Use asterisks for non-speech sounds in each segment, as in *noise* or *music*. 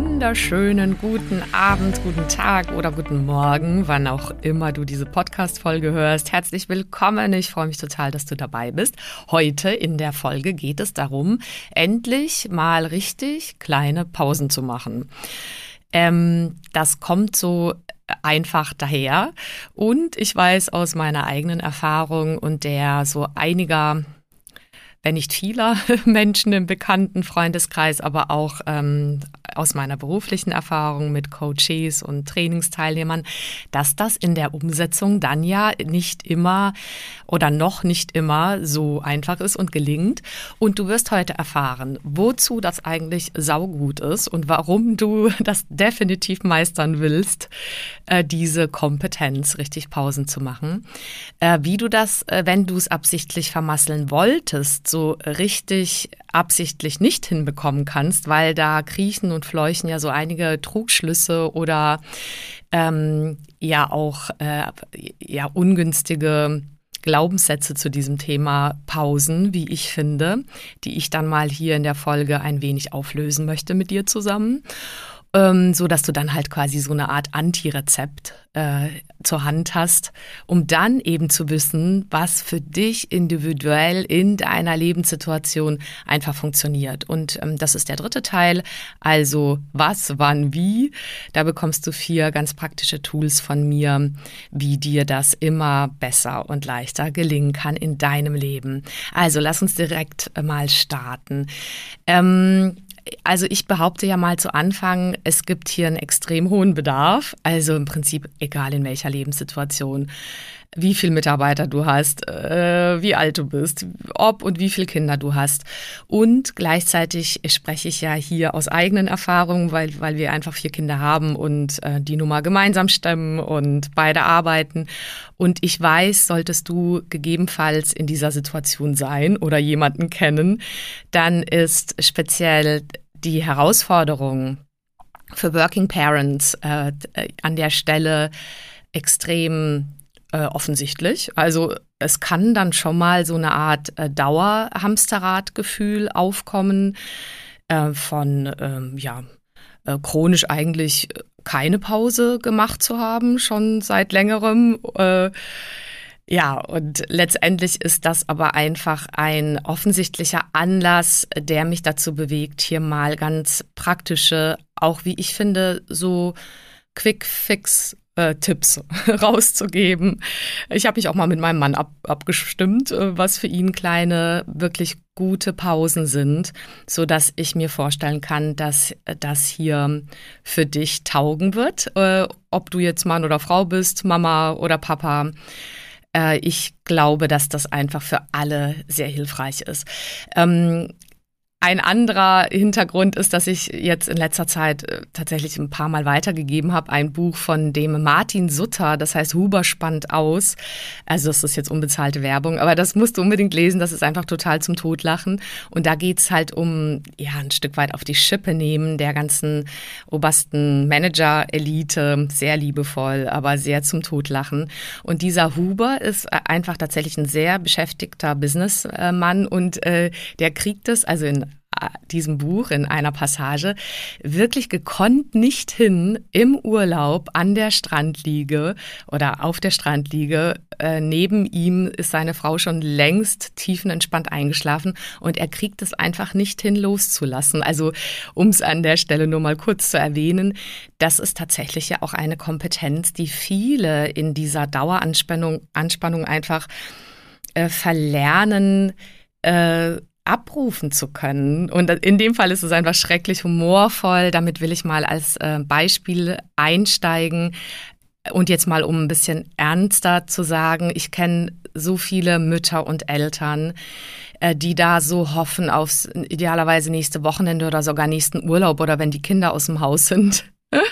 Wunderschönen guten Abend, guten Tag oder guten Morgen, wann auch immer du diese Podcast-Folge hörst. Herzlich willkommen. Ich freue mich total, dass du dabei bist. Heute in der Folge geht es darum, endlich mal richtig kleine Pausen zu machen. Ähm, das kommt so einfach daher. Und ich weiß aus meiner eigenen Erfahrung und der so einiger wenn nicht vieler *laughs* Menschen im bekannten Freundeskreis, aber auch ähm, aus meiner beruflichen Erfahrung mit Coaches und Trainingsteilnehmern, dass das in der Umsetzung dann ja nicht immer oder noch nicht immer so einfach ist und gelingt. Und du wirst heute erfahren, wozu das eigentlich saugut ist und warum du *laughs* das definitiv meistern willst, äh, diese Kompetenz, richtig Pausen zu machen. Äh, wie du das, äh, wenn du es absichtlich vermasseln wolltest, so richtig absichtlich nicht hinbekommen kannst, weil da kriechen und fleuchen ja so einige Trugschlüsse oder ähm, ja auch äh, ja ungünstige Glaubenssätze zu diesem Thema Pausen, wie ich finde, die ich dann mal hier in der Folge ein wenig auflösen möchte mit dir zusammen ähm, so dass du dann halt quasi so eine Art Anti-Rezept äh, zur Hand hast, um dann eben zu wissen, was für dich individuell in deiner Lebenssituation einfach funktioniert. Und ähm, das ist der dritte Teil, also was, wann, wie. Da bekommst du vier ganz praktische Tools von mir, wie dir das immer besser und leichter gelingen kann in deinem Leben. Also lass uns direkt mal starten. Ähm, also ich behaupte ja mal zu Anfang, es gibt hier einen extrem hohen Bedarf. Also im Prinzip egal in welcher Lebenssituation, wie viel Mitarbeiter du hast, äh, wie alt du bist, ob und wie viele Kinder du hast. Und gleichzeitig spreche ich ja hier aus eigenen Erfahrungen, weil, weil wir einfach vier Kinder haben und äh, die Nummer gemeinsam stemmen und beide arbeiten. Und ich weiß, solltest du gegebenenfalls in dieser Situation sein oder jemanden kennen, dann ist speziell die Herausforderung für Working Parents äh, an der Stelle extrem äh, offensichtlich. Also es kann dann schon mal so eine Art äh, Dauerhamsterradgefühl aufkommen äh, von ähm, ja äh, chronisch eigentlich keine Pause gemacht zu haben, schon seit längerem. Äh, ja, und letztendlich ist das aber einfach ein offensichtlicher Anlass, der mich dazu bewegt, hier mal ganz praktische, auch wie ich finde, so Quick Fix äh, Tipps *laughs* rauszugeben. Ich habe mich auch mal mit meinem Mann ab, abgestimmt, äh, was für ihn kleine, wirklich gute Pausen sind, so dass ich mir vorstellen kann, dass das hier für dich taugen wird, äh, ob du jetzt Mann oder Frau bist, Mama oder Papa. Äh, ich glaube, dass das einfach für alle sehr hilfreich ist. Ein anderer Hintergrund ist, dass ich jetzt in letzter Zeit äh, tatsächlich ein paar Mal weitergegeben habe, ein Buch von dem Martin Sutter, das heißt Huber spannt aus. Also das ist jetzt unbezahlte Werbung, aber das musst du unbedingt lesen, das ist einfach total zum Totlachen. Und da geht's halt um, ja, ein Stück weit auf die Schippe nehmen der ganzen obersten Manager-Elite, sehr liebevoll, aber sehr zum Totlachen. Und dieser Huber ist äh, einfach tatsächlich ein sehr beschäftigter Businessmann und äh, der kriegt es, also in diesem Buch in einer Passage wirklich gekonnt nicht hin im Urlaub an der Strandliege oder auf der Strandliege. Äh, neben ihm ist seine Frau schon längst tiefenentspannt eingeschlafen und er kriegt es einfach nicht hin loszulassen. Also um es an der Stelle nur mal kurz zu erwähnen, das ist tatsächlich ja auch eine Kompetenz, die viele in dieser Daueranspannung Anspannung einfach äh, verlernen, äh, abrufen zu können. Und in dem Fall ist es einfach schrecklich humorvoll. Damit will ich mal als äh, Beispiel einsteigen. Und jetzt mal, um ein bisschen ernster zu sagen, ich kenne so viele Mütter und Eltern, äh, die da so hoffen aufs idealerweise nächste Wochenende oder sogar nächsten Urlaub oder wenn die Kinder aus dem Haus sind. *laughs*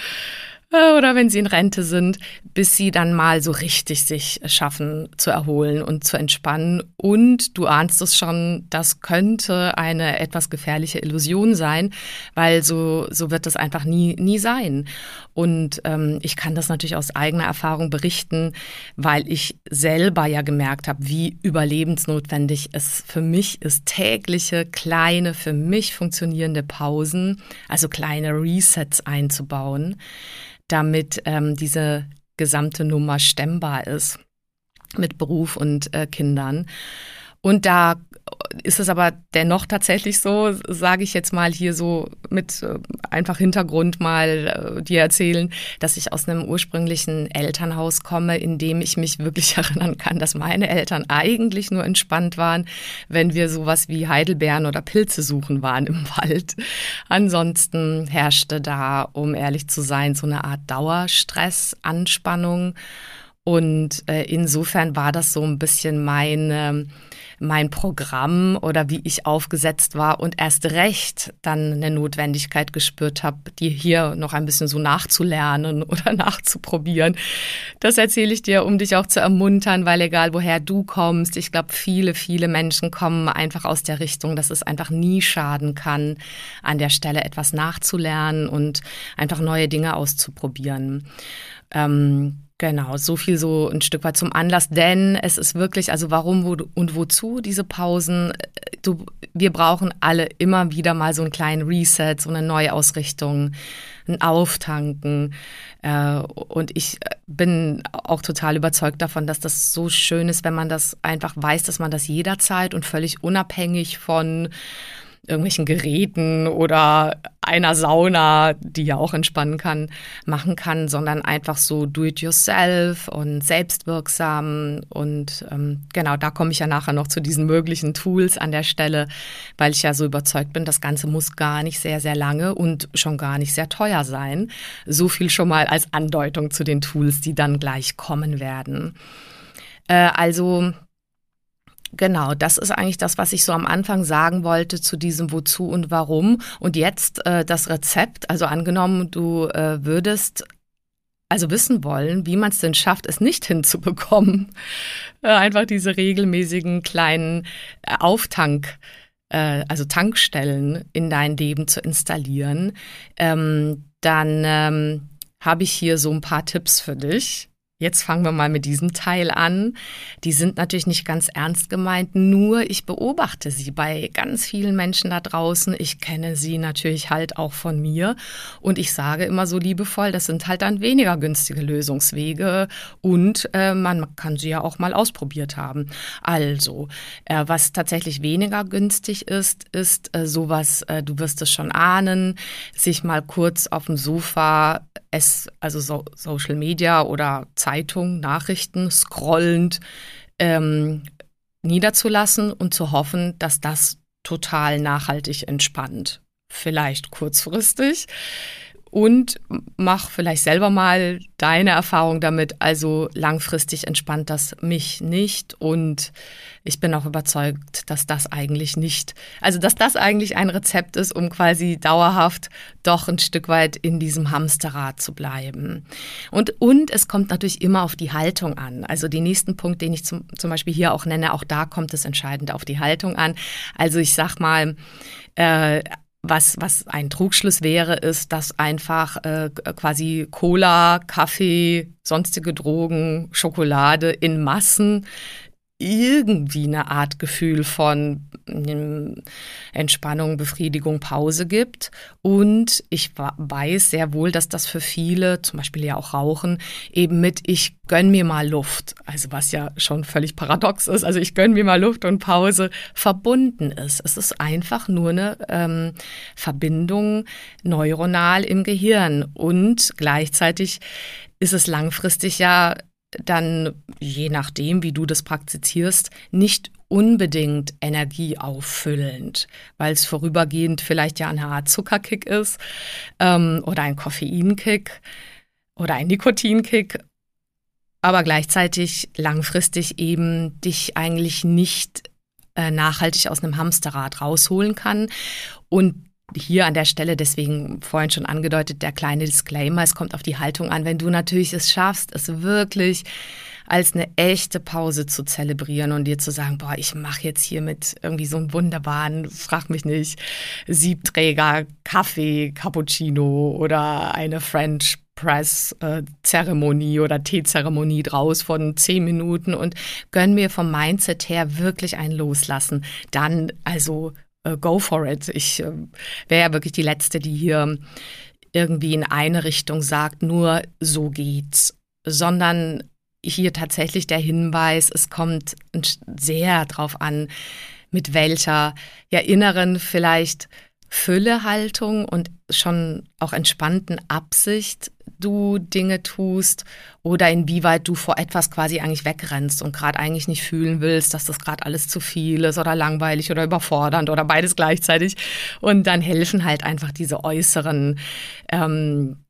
Äh, oder wenn sie in Rente sind, bis sie dann mal so richtig sich schaffen zu erholen und zu entspannen. Und du ahnst es schon, das könnte eine etwas gefährliche Illusion sein, weil so, so wird es einfach nie, nie sein. Und ähm, ich kann das natürlich aus eigener Erfahrung berichten, weil ich selber ja gemerkt habe, wie überlebensnotwendig es für mich ist, tägliche, kleine, für mich funktionierende Pausen, also kleine Resets einzubauen damit ähm, diese gesamte Nummer stemmbar ist mit Beruf und äh, Kindern. Und da ist es aber dennoch tatsächlich so, sage ich jetzt mal hier so mit äh, einfach Hintergrund mal äh, dir erzählen, dass ich aus einem ursprünglichen Elternhaus komme, in dem ich mich wirklich *laughs* erinnern kann, dass meine Eltern eigentlich nur entspannt waren, wenn wir sowas wie Heidelbeeren oder Pilze suchen waren im *laughs* Wald. Ansonsten herrschte da, um ehrlich zu sein, so eine Art Dauerstress, Anspannung. Und äh, insofern war das so ein bisschen meine mein Programm oder wie ich aufgesetzt war und erst recht dann eine Notwendigkeit gespürt habe, die hier noch ein bisschen so nachzulernen *laughs* oder nachzuprobieren. Das erzähle ich dir, um dich auch zu ermuntern, weil egal woher du kommst, ich glaube, viele, viele Menschen kommen einfach aus der Richtung, dass es einfach nie schaden kann, an der Stelle etwas nachzulernen und einfach neue Dinge auszuprobieren. Ähm, Genau, so viel so ein Stück weit zum Anlass, denn es ist wirklich, also warum wo, und wozu diese Pausen? Du, wir brauchen alle immer wieder mal so einen kleinen Reset, so eine Neuausrichtung, ein Auftanken. Äh, und ich bin auch total überzeugt davon, dass das so schön ist, wenn man das einfach weiß, dass man das jederzeit und völlig unabhängig von irgendwelchen Geräten oder einer Sauna, die ja auch entspannen kann, machen kann, sondern einfach so do-it-yourself und selbstwirksam. Und ähm, genau, da komme ich ja nachher noch zu diesen möglichen Tools an der Stelle, weil ich ja so überzeugt bin, das Ganze muss gar nicht sehr, sehr lange und schon gar nicht sehr teuer sein. So viel schon mal als Andeutung zu den Tools, die dann gleich kommen werden. Äh, also Genau, das ist eigentlich das, was ich so am Anfang sagen wollte zu diesem Wozu und Warum. Und jetzt äh, das Rezept, also angenommen, du äh, würdest also wissen wollen, wie man es denn schafft, es nicht hinzubekommen, *laughs* äh, einfach diese regelmäßigen kleinen äh, Auftank, äh, also Tankstellen in dein Leben zu installieren, ähm, dann ähm, habe ich hier so ein paar Tipps für dich. Jetzt fangen wir mal mit diesem Teil an. Die sind natürlich nicht ganz ernst gemeint, nur ich beobachte sie bei ganz vielen Menschen da draußen. Ich kenne sie natürlich halt auch von mir und ich sage immer so liebevoll, das sind halt dann weniger günstige Lösungswege und äh, man kann sie ja auch mal ausprobiert haben. Also, äh, was tatsächlich weniger günstig ist, ist äh, sowas, äh, du wirst es schon ahnen, sich mal kurz auf dem Sofa es, also so, Social Media oder Zeitung, Nachrichten scrollend ähm, niederzulassen und zu hoffen, dass das total nachhaltig entspannt. Vielleicht kurzfristig und mach vielleicht selber mal deine Erfahrung damit. Also langfristig entspannt das mich nicht und ich bin auch überzeugt, dass das eigentlich nicht, also dass das eigentlich ein Rezept ist, um quasi dauerhaft doch ein Stück weit in diesem Hamsterrad zu bleiben. Und, und es kommt natürlich immer auf die Haltung an. Also den nächsten Punkt, den ich zum, zum Beispiel hier auch nenne, auch da kommt es entscheidend auf die Haltung an. Also ich sag mal, äh, was, was ein Trugschluss wäre, ist, dass einfach äh, quasi Cola, Kaffee, sonstige Drogen, Schokolade in Massen irgendwie eine Art Gefühl von Entspannung, Befriedigung, Pause gibt. Und ich weiß sehr wohl, dass das für viele, zum Beispiel ja auch Rauchen, eben mit ich gönn mir mal Luft, also was ja schon völlig paradox ist, also ich gönn mir mal Luft und Pause verbunden ist. Es ist einfach nur eine ähm, Verbindung neuronal im Gehirn und gleichzeitig ist es langfristig ja dann, je nachdem, wie du das praktizierst, nicht unbedingt energieauffüllend, weil es vorübergehend vielleicht ja eine Art Zuckerkick ist ähm, oder ein Koffeinkick oder ein Nikotinkick, aber gleichzeitig langfristig eben dich eigentlich nicht äh, nachhaltig aus einem Hamsterrad rausholen kann und hier an der Stelle, deswegen vorhin schon angedeutet, der kleine Disclaimer, es kommt auf die Haltung an. Wenn du natürlich es schaffst, es wirklich als eine echte Pause zu zelebrieren und dir zu sagen, boah, ich mache jetzt hier mit irgendwie so einem wunderbaren, frag mich nicht, Siebträger Kaffee, Cappuccino oder eine French Press-Zeremonie oder Teezeremonie draus von zehn Minuten und gönn mir vom Mindset her wirklich ein Loslassen. Dann also äh, go for it. Ich äh, wäre ja wirklich die Letzte, die hier irgendwie in eine Richtung sagt, nur so geht's, sondern hier tatsächlich der Hinweis, es kommt sehr drauf an, mit welcher ja inneren vielleicht Füllehaltung und schon auch entspannten Absicht du Dinge tust oder inwieweit du vor etwas quasi eigentlich wegrennst und gerade eigentlich nicht fühlen willst, dass das gerade alles zu viel ist oder langweilig oder überfordernd oder beides gleichzeitig. Und dann helfen halt einfach diese äußeren ähm,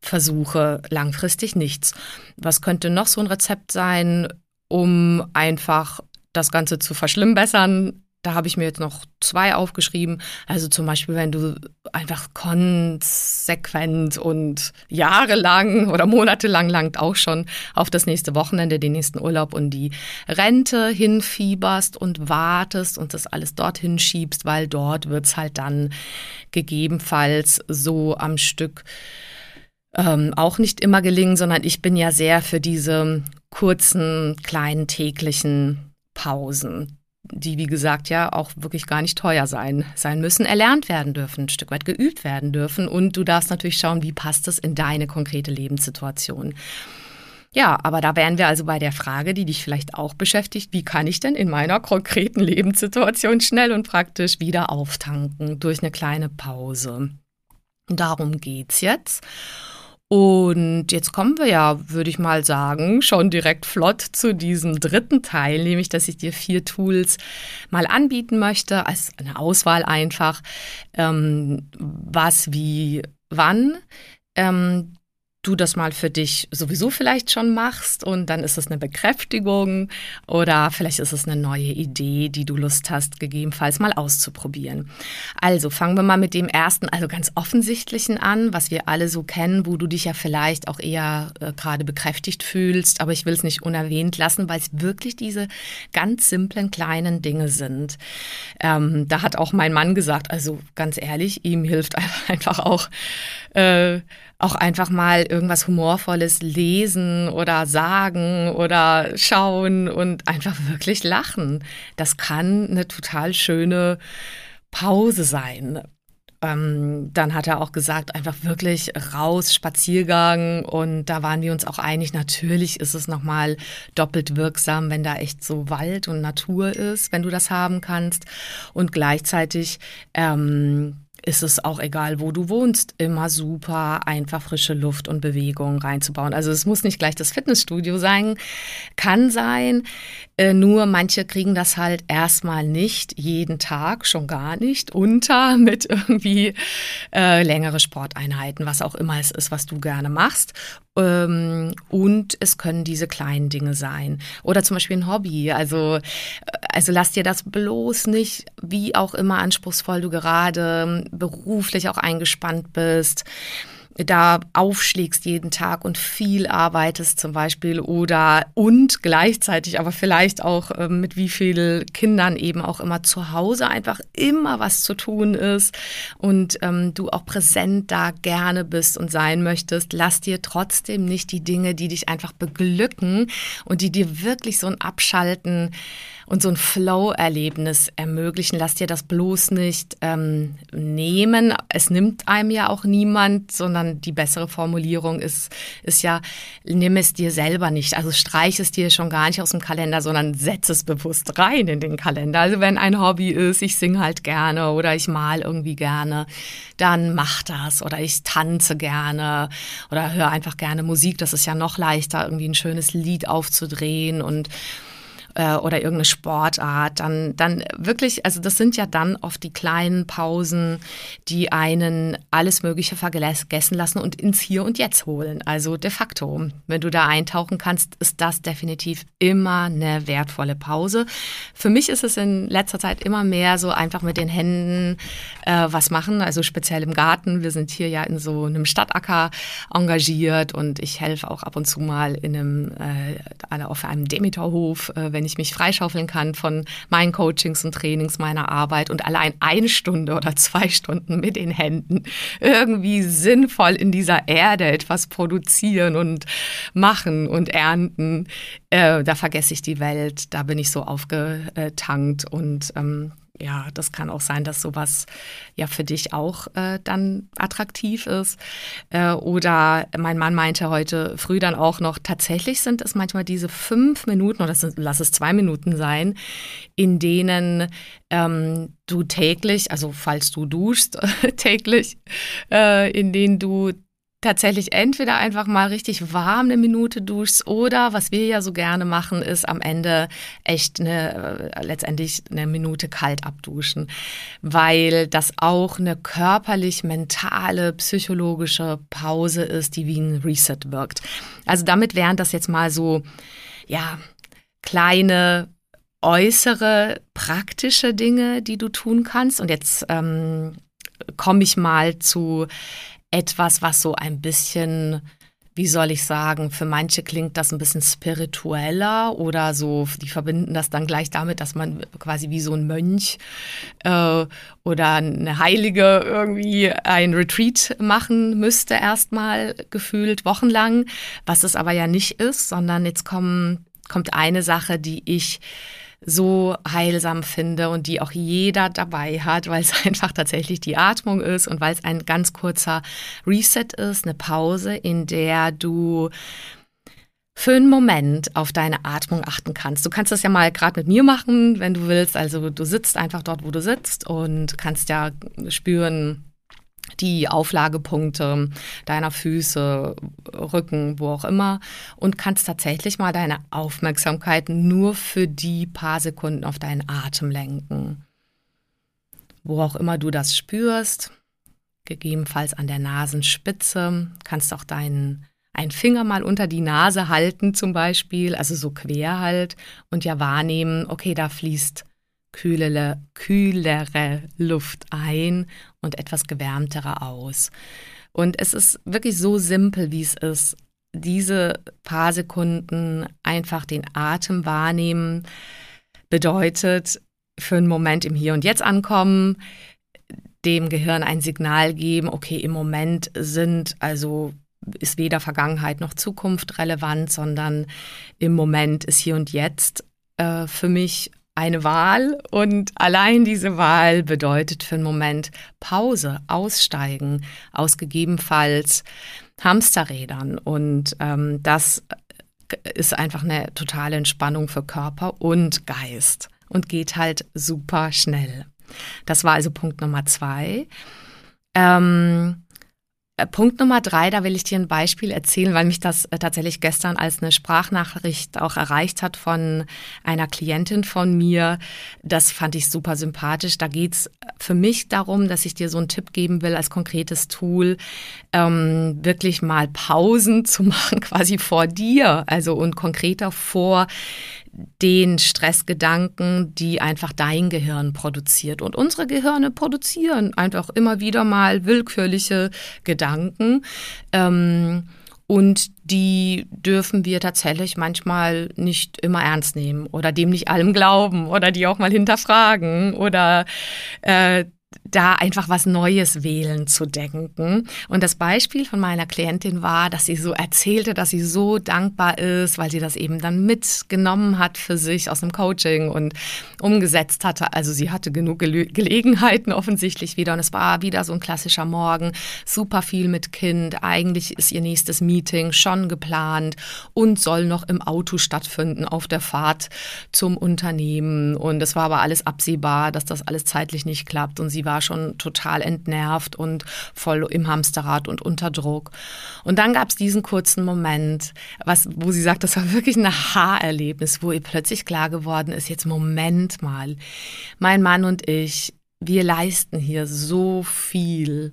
Versuche langfristig nichts. Was könnte noch so ein Rezept sein, um einfach das Ganze zu verschlimmbessern? Da habe ich mir jetzt noch zwei aufgeschrieben. Also zum Beispiel, wenn du einfach konsequent und jahrelang oder monatelang langt auch schon auf das nächste Wochenende, den nächsten Urlaub und die Rente hinfieberst und wartest und das alles dorthin schiebst, weil dort wird es halt dann gegebenenfalls so am Stück ähm, auch nicht immer gelingen, sondern ich bin ja sehr für diese kurzen, kleinen, täglichen Pausen die, wie gesagt, ja auch wirklich gar nicht teuer sein, sein müssen, erlernt werden dürfen, ein Stück weit geübt werden dürfen. Und du darfst natürlich schauen, wie passt es in deine konkrete Lebenssituation. Ja, aber da wären wir also bei der Frage, die dich vielleicht auch beschäftigt, wie kann ich denn in meiner konkreten Lebenssituation schnell und praktisch wieder auftanken durch eine kleine Pause? Darum geht's jetzt. Und jetzt kommen wir ja, würde ich mal sagen, schon direkt flott zu diesem dritten Teil, nämlich, dass ich dir vier Tools mal anbieten möchte, als eine Auswahl einfach, ähm, was, wie, wann. Ähm, du das mal für dich sowieso vielleicht schon machst und dann ist es eine Bekräftigung oder vielleicht ist es eine neue Idee, die du Lust hast, gegebenenfalls mal auszuprobieren. Also fangen wir mal mit dem ersten, also ganz offensichtlichen an, was wir alle so kennen, wo du dich ja vielleicht auch eher äh, gerade bekräftigt fühlst, aber ich will es nicht unerwähnt lassen, weil es wirklich diese ganz simplen kleinen Dinge sind. Ähm, da hat auch mein Mann gesagt, also ganz ehrlich, ihm hilft *laughs* einfach auch äh, auch einfach mal irgendwas Humorvolles lesen oder sagen oder schauen und einfach wirklich lachen. Das kann eine total schöne Pause sein. Ähm, dann hat er auch gesagt, einfach wirklich raus, Spaziergang. Und da waren wir uns auch einig, natürlich ist es nochmal doppelt wirksam, wenn da echt so Wald und Natur ist, wenn du das haben kannst. Und gleichzeitig ähm, ist es auch egal, wo du wohnst, immer super einfach frische Luft und Bewegung reinzubauen. Also es muss nicht gleich das Fitnessstudio sein, kann sein. Äh, nur manche kriegen das halt erstmal nicht jeden Tag, schon gar nicht, unter *laughs* mit irgendwie äh, längere Sporteinheiten, was auch immer es ist, was du gerne machst. Ähm, und es können diese kleinen Dinge sein. Oder zum Beispiel ein Hobby. Also, äh, also lass dir das bloß nicht, wie auch immer anspruchsvoll du gerade beruflich auch eingespannt bist da aufschlägst jeden Tag und viel arbeitest zum Beispiel oder und gleichzeitig aber vielleicht auch äh, mit wie vielen Kindern eben auch immer zu Hause einfach immer was zu tun ist und ähm, du auch präsent da gerne bist und sein möchtest, lass dir trotzdem nicht die Dinge, die dich einfach beglücken und die dir wirklich so ein Abschalten und so ein Flow-Erlebnis ermöglichen. Lass dir das bloß nicht ähm, nehmen. Es nimmt einem ja auch niemand, sondern die bessere Formulierung ist, ist ja, nimm es dir selber nicht. Also streich es dir schon gar nicht aus dem Kalender, sondern setz es bewusst rein in den Kalender. Also wenn ein Hobby ist, ich singe halt gerne oder ich mal irgendwie gerne, dann mach das. Oder ich tanze gerne oder höre einfach gerne Musik. Das ist ja noch leichter, irgendwie ein schönes Lied aufzudrehen und äh, oder irgendeine Sportart, dann, dann wirklich, also das sind ja dann oft die kleinen Pausen, die einen alles Mögliche vergessen lassen und ins Hier und Jetzt holen. Also de facto, wenn du da eintauchen kannst, ist das definitiv immer eine wertvolle Pause. Für mich ist es in letzter Zeit immer mehr so einfach mit den Händen äh, was machen, also speziell im Garten. Wir sind hier ja in so einem Stadtacker engagiert und ich helfe auch ab und zu mal in einem, äh, auf einem Demeterhof, äh, wenn ich mich freischaufeln kann von meinen Coachings und Trainings, meiner Arbeit und allein eine Stunde oder zwei Stunden mit den Händen irgendwie sinnvoll in dieser Erde etwas produzieren und machen und ernten, äh, da vergesse ich die Welt, da bin ich so aufgetankt und ähm, ja, das kann auch sein, dass sowas ja für dich auch äh, dann attraktiv ist. Äh, oder mein Mann meinte heute früh dann auch noch, tatsächlich sind es manchmal diese fünf Minuten oder sind, lass es zwei Minuten sein, in denen ähm, du täglich, also falls du duschst *laughs* täglich, äh, in denen du tatsächlich entweder einfach mal richtig warm eine Minute duschst oder was wir ja so gerne machen, ist am Ende echt eine, äh, letztendlich eine Minute kalt abduschen, weil das auch eine körperlich, mentale, psychologische Pause ist, die wie ein Reset wirkt. Also damit wären das jetzt mal so, ja, kleine äußere praktische Dinge, die du tun kannst. Und jetzt ähm, komme ich mal zu etwas, was so ein bisschen, wie soll ich sagen, für manche klingt das ein bisschen spiritueller oder so, die verbinden das dann gleich damit, dass man quasi wie so ein Mönch äh, oder eine Heilige irgendwie ein Retreat machen müsste, erstmal gefühlt wochenlang, was es aber ja nicht ist, sondern jetzt kommen, kommt eine Sache, die ich so heilsam finde und die auch jeder dabei hat, weil es *laughs* einfach tatsächlich die Atmung ist und weil es ein ganz kurzer Reset ist, eine Pause, in der du für einen Moment auf deine Atmung achten kannst. Du kannst das ja mal gerade mit mir machen, wenn du willst. Also du sitzt einfach dort, wo du sitzt und kannst ja spüren, die Auflagepunkte deiner Füße, Rücken, wo auch immer und kannst tatsächlich mal deine Aufmerksamkeit nur für die paar Sekunden auf deinen Atem lenken. Wo auch immer du das spürst, gegebenenfalls an der Nasenspitze, kannst auch deinen einen Finger mal unter die Nase halten zum Beispiel, also so quer halt und ja wahrnehmen, okay, da fließt kühlere, kühlere Luft ein und etwas gewärmtere aus. Und es ist wirklich so simpel, wie es ist. Diese paar Sekunden einfach den Atem wahrnehmen bedeutet für einen Moment im Hier und Jetzt ankommen, dem Gehirn ein Signal geben, okay, im Moment sind also ist weder Vergangenheit noch Zukunft relevant, sondern im Moment ist hier und jetzt äh, für mich eine Wahl und allein diese Wahl bedeutet für einen Moment Pause, aussteigen, aus gegebenenfalls Hamsterrädern und ähm, das ist einfach eine totale Entspannung für Körper und Geist und geht halt super schnell. Das war also Punkt Nummer zwei. Ähm, äh, Punkt Nummer drei, da will ich dir ein Beispiel erzählen, weil mich das äh, tatsächlich gestern als eine Sprachnachricht auch erreicht hat von einer Klientin von mir. Das fand ich super sympathisch. Da geht's für mich darum, dass ich dir so einen Tipp geben will als konkretes Tool, ähm, wirklich mal Pausen *laughs* zu machen, quasi vor dir, also und konkreter vor den Stressgedanken, die einfach dein Gehirn produziert. Und unsere Gehirne produzieren einfach immer wieder mal willkürliche Gedanken. Ähm, und die dürfen wir tatsächlich manchmal nicht immer ernst nehmen oder dem nicht allem glauben oder die auch mal hinterfragen oder äh, da einfach was Neues wählen zu denken. Und das Beispiel von meiner Klientin war, dass sie so erzählte, dass sie so dankbar ist, weil sie das eben dann mitgenommen hat für sich aus dem Coaching und umgesetzt hatte. Also sie hatte genug Gele Gelegenheiten offensichtlich wieder. Und es war wieder so ein klassischer Morgen, super viel mit Kind. Eigentlich ist ihr nächstes Meeting schon geplant und soll noch im Auto stattfinden auf der Fahrt zum Unternehmen. Und es war aber alles absehbar, dass das alles zeitlich nicht klappt. Und sie sie war schon total entnervt und voll im Hamsterrad und unter Druck. Und dann gab es diesen kurzen Moment, was, wo sie sagt, das war wirklich ein Haarerlebnis, wo ihr plötzlich klar geworden ist, jetzt Moment mal, mein Mann und ich, wir leisten hier so viel.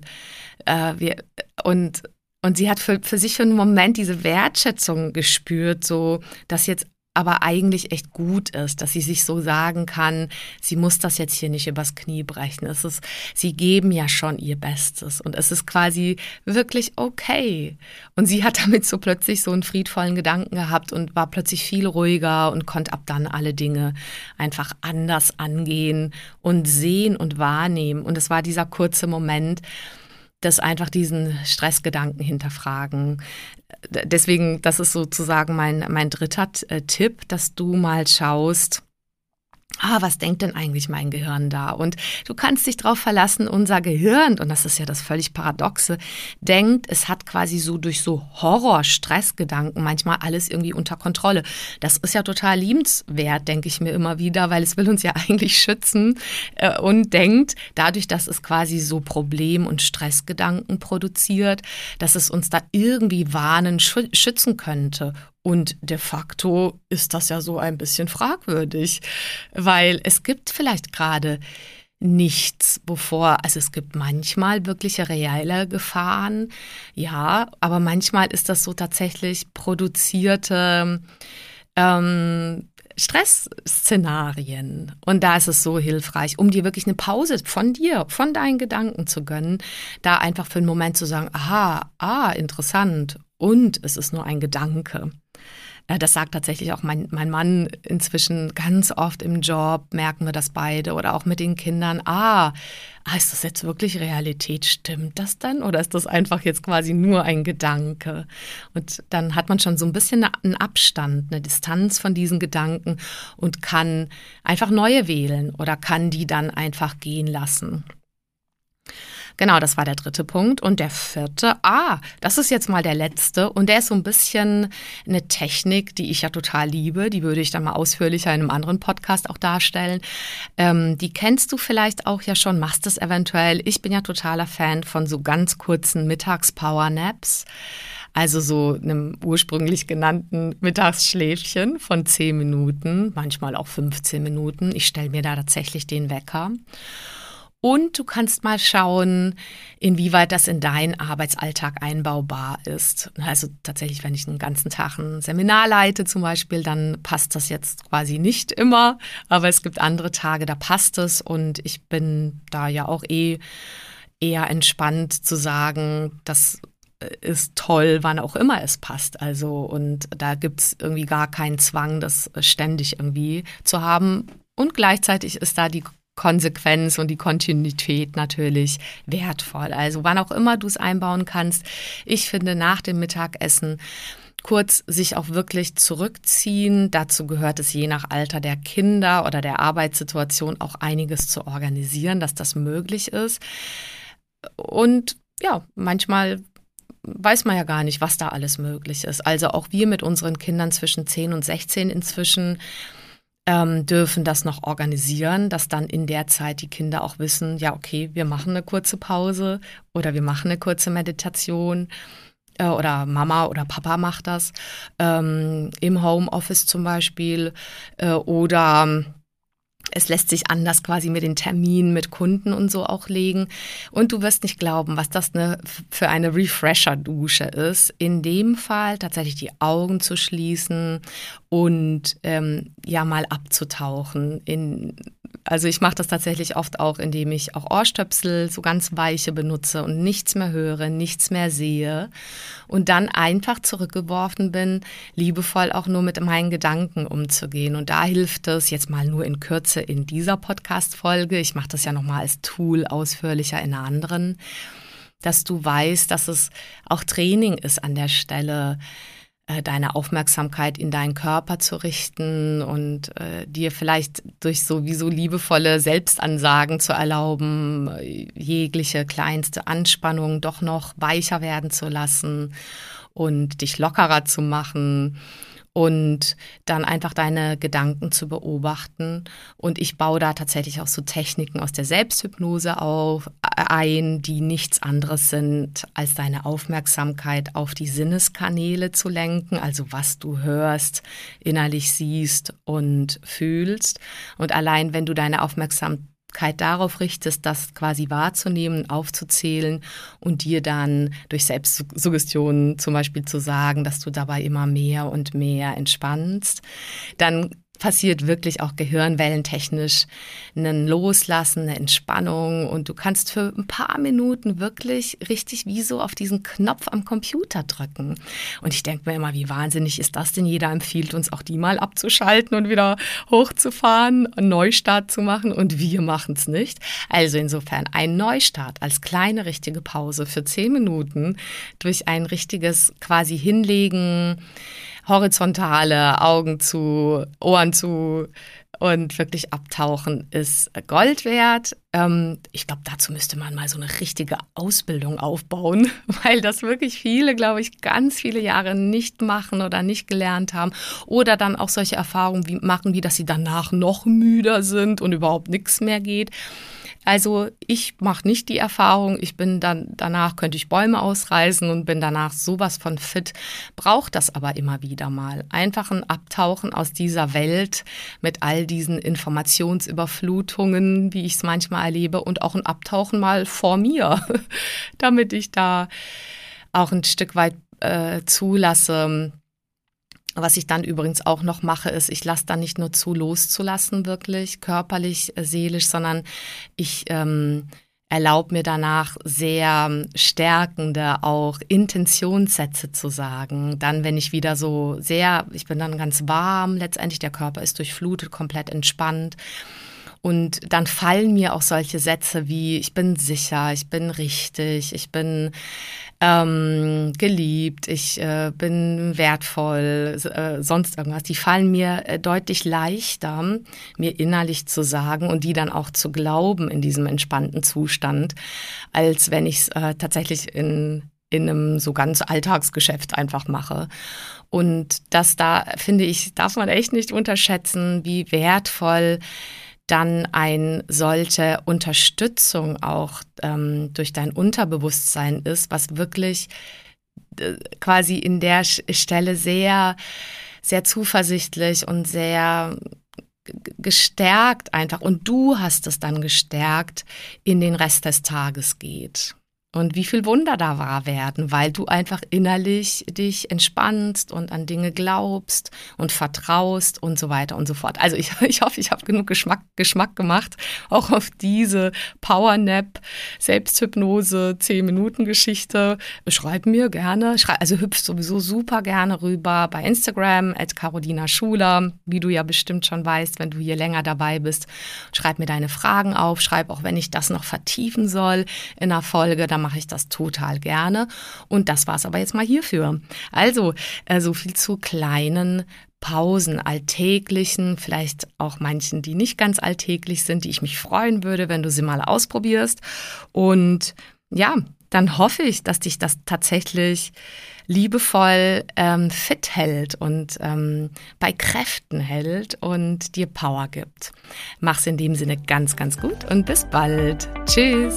Äh, wir, und und sie hat für, für sich für einen Moment diese Wertschätzung gespürt, so dass jetzt aber eigentlich echt gut ist, dass sie sich so sagen kann, sie muss das jetzt hier nicht übers Knie brechen. Es ist, sie geben ja schon ihr Bestes und es ist quasi wirklich okay. Und sie hat damit so plötzlich so einen friedvollen Gedanken gehabt und war plötzlich viel ruhiger und konnte ab dann alle Dinge einfach anders angehen und sehen und wahrnehmen. Und es war dieser kurze Moment, das einfach diesen Stressgedanken hinterfragen. Deswegen, das ist sozusagen mein, mein dritter äh, Tipp, dass du mal schaust, ah, was denkt denn eigentlich mein Gehirn da? Und du kannst dich darauf verlassen, unser Gehirn, und das ist ja das völlig Paradoxe, denkt, es hat quasi so durch so Horror-Stressgedanken manchmal alles irgendwie unter Kontrolle. Das ist ja total liebenswert, denke ich mir immer wieder, weil es will uns ja *laughs* eigentlich schützen äh, und denkt, dadurch, dass es quasi so Problem- und Stressgedanken produziert, dass es uns da irgendwie warnen, schützen könnte. Und de facto ist das ja so ein bisschen fragwürdig, weil es gibt vielleicht gerade nichts, wovor, also es gibt manchmal wirkliche reelle Gefahren, ja, aber manchmal ist das so tatsächlich produzierte ähm, Stressszenarien. Und da ist es so hilfreich, um dir wirklich eine Pause von dir, von deinen Gedanken zu gönnen, da einfach für einen Moment zu sagen, aha, ah, interessant. Und es ist nur ein Gedanke. Das sagt tatsächlich auch mein, mein Mann inzwischen ganz oft im Job, merken wir das beide oder auch mit den Kindern. Ah, ah, ist das jetzt wirklich Realität? Stimmt das dann? Oder ist das einfach jetzt quasi nur ein Gedanke? Und dann hat man schon so ein bisschen einen Abstand, eine Distanz von diesen Gedanken und kann einfach neue wählen oder kann die dann einfach gehen lassen. Genau, das war der dritte Punkt. Und der vierte, ah, das ist jetzt mal der letzte. Und der ist so ein bisschen eine Technik, die ich ja total liebe. Die würde ich dann mal ausführlicher in einem anderen Podcast auch darstellen. Ähm, die kennst du vielleicht auch ja schon, machst es eventuell. Ich bin ja totaler Fan von so ganz kurzen Mittags-Power-Naps. Also so einem ursprünglich genannten Mittagsschläfchen von 10 Minuten, manchmal auch 15 Minuten. Ich stelle mir da tatsächlich den Wecker. Und du kannst mal schauen, inwieweit das in deinen Arbeitsalltag einbaubar ist. Also tatsächlich, wenn ich einen ganzen Tag ein Seminar leite zum Beispiel, dann passt das jetzt quasi nicht immer. Aber es gibt andere Tage, da passt es. Und ich bin da ja auch eh eher entspannt zu sagen, das ist toll, wann auch immer es passt. Also, und da gibt es irgendwie gar keinen Zwang, das ständig irgendwie zu haben. Und gleichzeitig ist da die Konsequenz und die Kontinuität natürlich wertvoll. Also wann auch immer du es einbauen kannst. Ich finde nach dem Mittagessen kurz sich auch wirklich zurückziehen. Dazu gehört es je nach Alter der Kinder oder der Arbeitssituation auch einiges zu organisieren, dass das möglich ist. Und ja, manchmal weiß man ja gar nicht, was da alles möglich ist. Also auch wir mit unseren Kindern zwischen 10 und 16 inzwischen ähm, dürfen das noch organisieren, dass dann in der Zeit die Kinder auch wissen, ja, okay, wir machen eine kurze Pause oder wir machen eine kurze Meditation äh, oder Mama oder Papa macht das ähm, im Homeoffice zum Beispiel äh, oder es lässt sich anders quasi mit den Terminen mit Kunden und so auch legen. Und du wirst nicht glauben, was das eine, für eine Refresher-Dusche ist. In dem Fall tatsächlich die Augen zu schließen und ähm, ja mal abzutauchen in also ich mache das tatsächlich oft auch, indem ich auch Ohrstöpsel, so ganz weiche benutze und nichts mehr höre, nichts mehr sehe und dann einfach zurückgeworfen bin, liebevoll auch nur mit meinen Gedanken umzugehen. Und da hilft es jetzt mal nur in Kürze in dieser Podcast-Folge. Ich mache das ja nochmal als Tool ausführlicher in einer anderen, dass du weißt, dass es auch Training ist an der Stelle äh, deine Aufmerksamkeit in deinen Körper zu richten und äh, dir vielleicht durch so wie so liebevolle Selbstansagen zu erlauben, jegliche kleinste Anspannung doch noch weicher werden zu lassen und dich lockerer zu machen und dann einfach deine Gedanken zu beobachten. Und ich baue da tatsächlich auch so Techniken aus der Selbsthypnose auf, ein, die nichts anderes sind, als deine Aufmerksamkeit auf die Sinneskanäle zu lenken, also was du hörst, innerlich siehst und fühlst. Und allein wenn du deine Aufmerksamkeit darauf richtest, das quasi wahrzunehmen, aufzuzählen und dir dann durch Selbstsuggestionen zum Beispiel zu sagen, dass du dabei immer mehr und mehr entspannst, dann passiert wirklich auch gehirnwellentechnisch ein Loslassen, eine Entspannung und du kannst für ein paar Minuten wirklich richtig wie so auf diesen Knopf am Computer drücken. Und ich denke mir immer, wie wahnsinnig ist das denn? Jeder empfiehlt uns auch die mal abzuschalten und wieder hochzufahren, einen Neustart zu machen und wir machen es nicht. Also insofern ein Neustart als kleine richtige Pause für zehn Minuten durch ein richtiges quasi hinlegen, horizontale, Augen zu, Ohren zu und wirklich abtauchen ist Gold wert. Ähm, ich glaube, dazu müsste man mal so eine richtige Ausbildung aufbauen, *laughs* weil das wirklich viele, glaube ich, ganz viele Jahre nicht machen oder nicht gelernt haben oder dann auch solche Erfahrungen wie, machen, wie dass sie danach noch müder sind und überhaupt nichts mehr geht. Also ich mache nicht die Erfahrung, ich bin dann danach könnte ich Bäume ausreißen und bin danach sowas von fit, brauche das aber immer wieder mal. Einfach ein Abtauchen aus dieser Welt mit all diesen Informationsüberflutungen, wie ich es manchmal erlebe und auch ein Abtauchen mal vor mir, *laughs* damit ich da auch ein Stück weit äh, zulasse, was ich dann übrigens auch noch mache, ist, ich lasse dann nicht nur zu, loszulassen, wirklich körperlich, äh, seelisch, sondern ich ähm, erlaube mir danach sehr stärkende auch Intentionssätze zu sagen. Dann, wenn ich wieder so sehr, ich bin dann ganz warm, letztendlich der Körper ist durchflutet, komplett entspannt. Und dann fallen mir auch solche Sätze wie, ich bin sicher, ich bin richtig, ich bin ähm, geliebt, ich äh, bin wertvoll, äh, sonst irgendwas. Die fallen mir äh, deutlich leichter, mir innerlich zu sagen und die dann auch zu glauben in diesem entspannten Zustand, als wenn ich es äh, tatsächlich in in einem so ganz Alltagsgeschäft einfach mache. Und das da, finde ich, darf man echt nicht unterschätzen, wie wertvoll dann ein solche Unterstützung auch ähm, durch dein Unterbewusstsein ist, was wirklich äh, quasi in der Stelle sehr, sehr zuversichtlich und sehr gestärkt einfach. Und du hast es dann gestärkt in den Rest des Tages geht und wie viel Wunder da wahr werden, weil du einfach innerlich dich entspannst und an Dinge glaubst und vertraust und so weiter und so fort. Also ich, *laughs* ich hoffe, ich habe genug Geschmack, Geschmack gemacht, auch auf diese Powernap, Selbsthypnose, 10-Minuten-Geschichte. Schreib mir gerne, schreib, also hüpfst sowieso super gerne rüber bei Instagram, at Carolina Schuler, wie du ja bestimmt schon weißt, wenn du hier länger dabei bist. Schreib mir deine Fragen auf, schreib auch, wenn ich das noch vertiefen soll in einer Folge, dann mache ich das total gerne. Und das war es aber jetzt mal hierfür. Also, äh, so viel zu kleinen Pausen, alltäglichen, vielleicht auch manchen, die nicht ganz alltäglich sind, die ich mich freuen würde, wenn du sie mal ausprobierst. Und ja, dann hoffe ich, dass dich das tatsächlich liebevoll ähm, fit hält und ähm, bei Kräften hält und dir Power gibt. Mach's in dem Sinne ganz, ganz gut und bis bald. Tschüss.